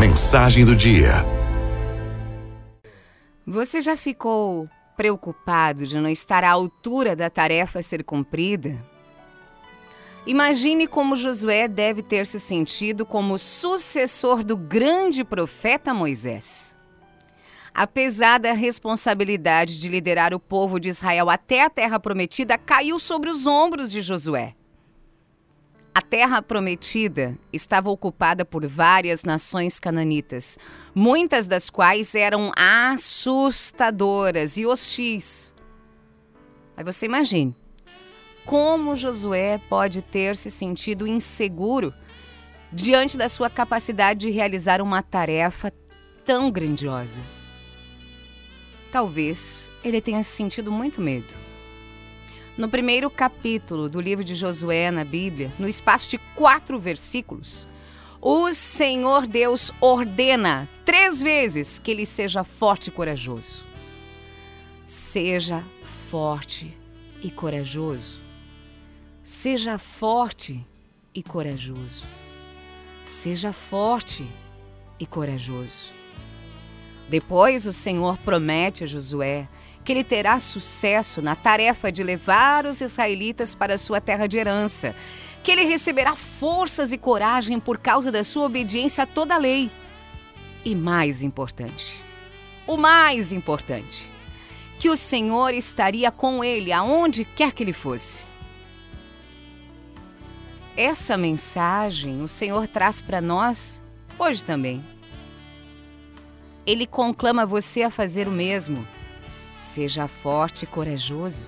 Mensagem do dia. Você já ficou preocupado de não estar à altura da tarefa a ser cumprida? Imagine como Josué deve ter se sentido como sucessor do grande profeta Moisés. Apesar da responsabilidade de liderar o povo de Israel até a terra prometida, caiu sobre os ombros de Josué. A terra prometida estava ocupada por várias nações cananitas, muitas das quais eram assustadoras e hostis. Aí você imagine como Josué pode ter se sentido inseguro diante da sua capacidade de realizar uma tarefa tão grandiosa. Talvez ele tenha sentido muito medo. No primeiro capítulo do livro de Josué na Bíblia, no espaço de quatro versículos, o Senhor Deus ordena três vezes que ele seja forte e corajoso. Seja forte e corajoso. Seja forte e corajoso. Seja forte e corajoso. Depois o Senhor promete a Josué que ele terá sucesso na tarefa de levar os israelitas para sua terra de herança, que ele receberá forças e coragem por causa da sua obediência a toda a lei. E mais importante, o mais importante, que o Senhor estaria com ele aonde quer que ele fosse. Essa mensagem o Senhor traz para nós hoje também. Ele conclama você a fazer o mesmo Seja forte e corajoso.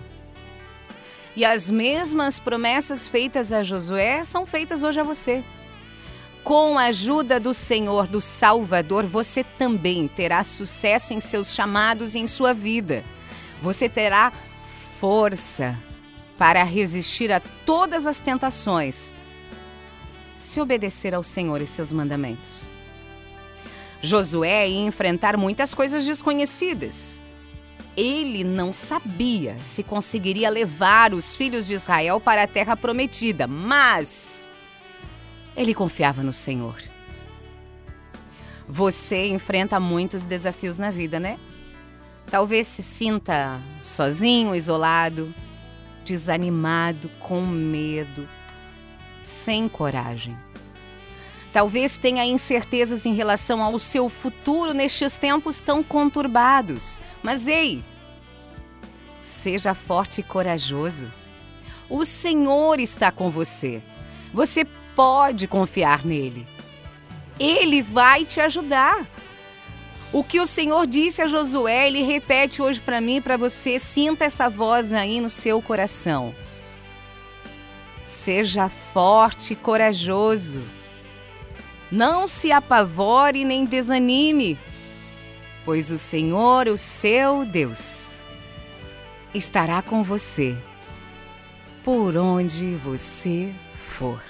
E as mesmas promessas feitas a Josué são feitas hoje a você. Com a ajuda do Senhor, do Salvador, você também terá sucesso em seus chamados e em sua vida. Você terá força para resistir a todas as tentações, se obedecer ao Senhor e seus mandamentos. Josué ia enfrentar muitas coisas desconhecidas ele não sabia se conseguiria levar os filhos de Israel para a terra prometida, mas ele confiava no Senhor. Você enfrenta muitos desafios na vida, né? Talvez se sinta sozinho, isolado, desanimado, com medo, sem coragem. Talvez tenha incertezas em relação ao seu futuro nestes tempos tão conturbados. Mas ei, seja forte e corajoso. O Senhor está com você. Você pode confiar nele. Ele vai te ajudar. O que o Senhor disse a Josué, ele repete hoje para mim para você. Sinta essa voz aí no seu coração. Seja forte e corajoso. Não se apavore nem desanime, pois o Senhor, o seu Deus, estará com você por onde você for.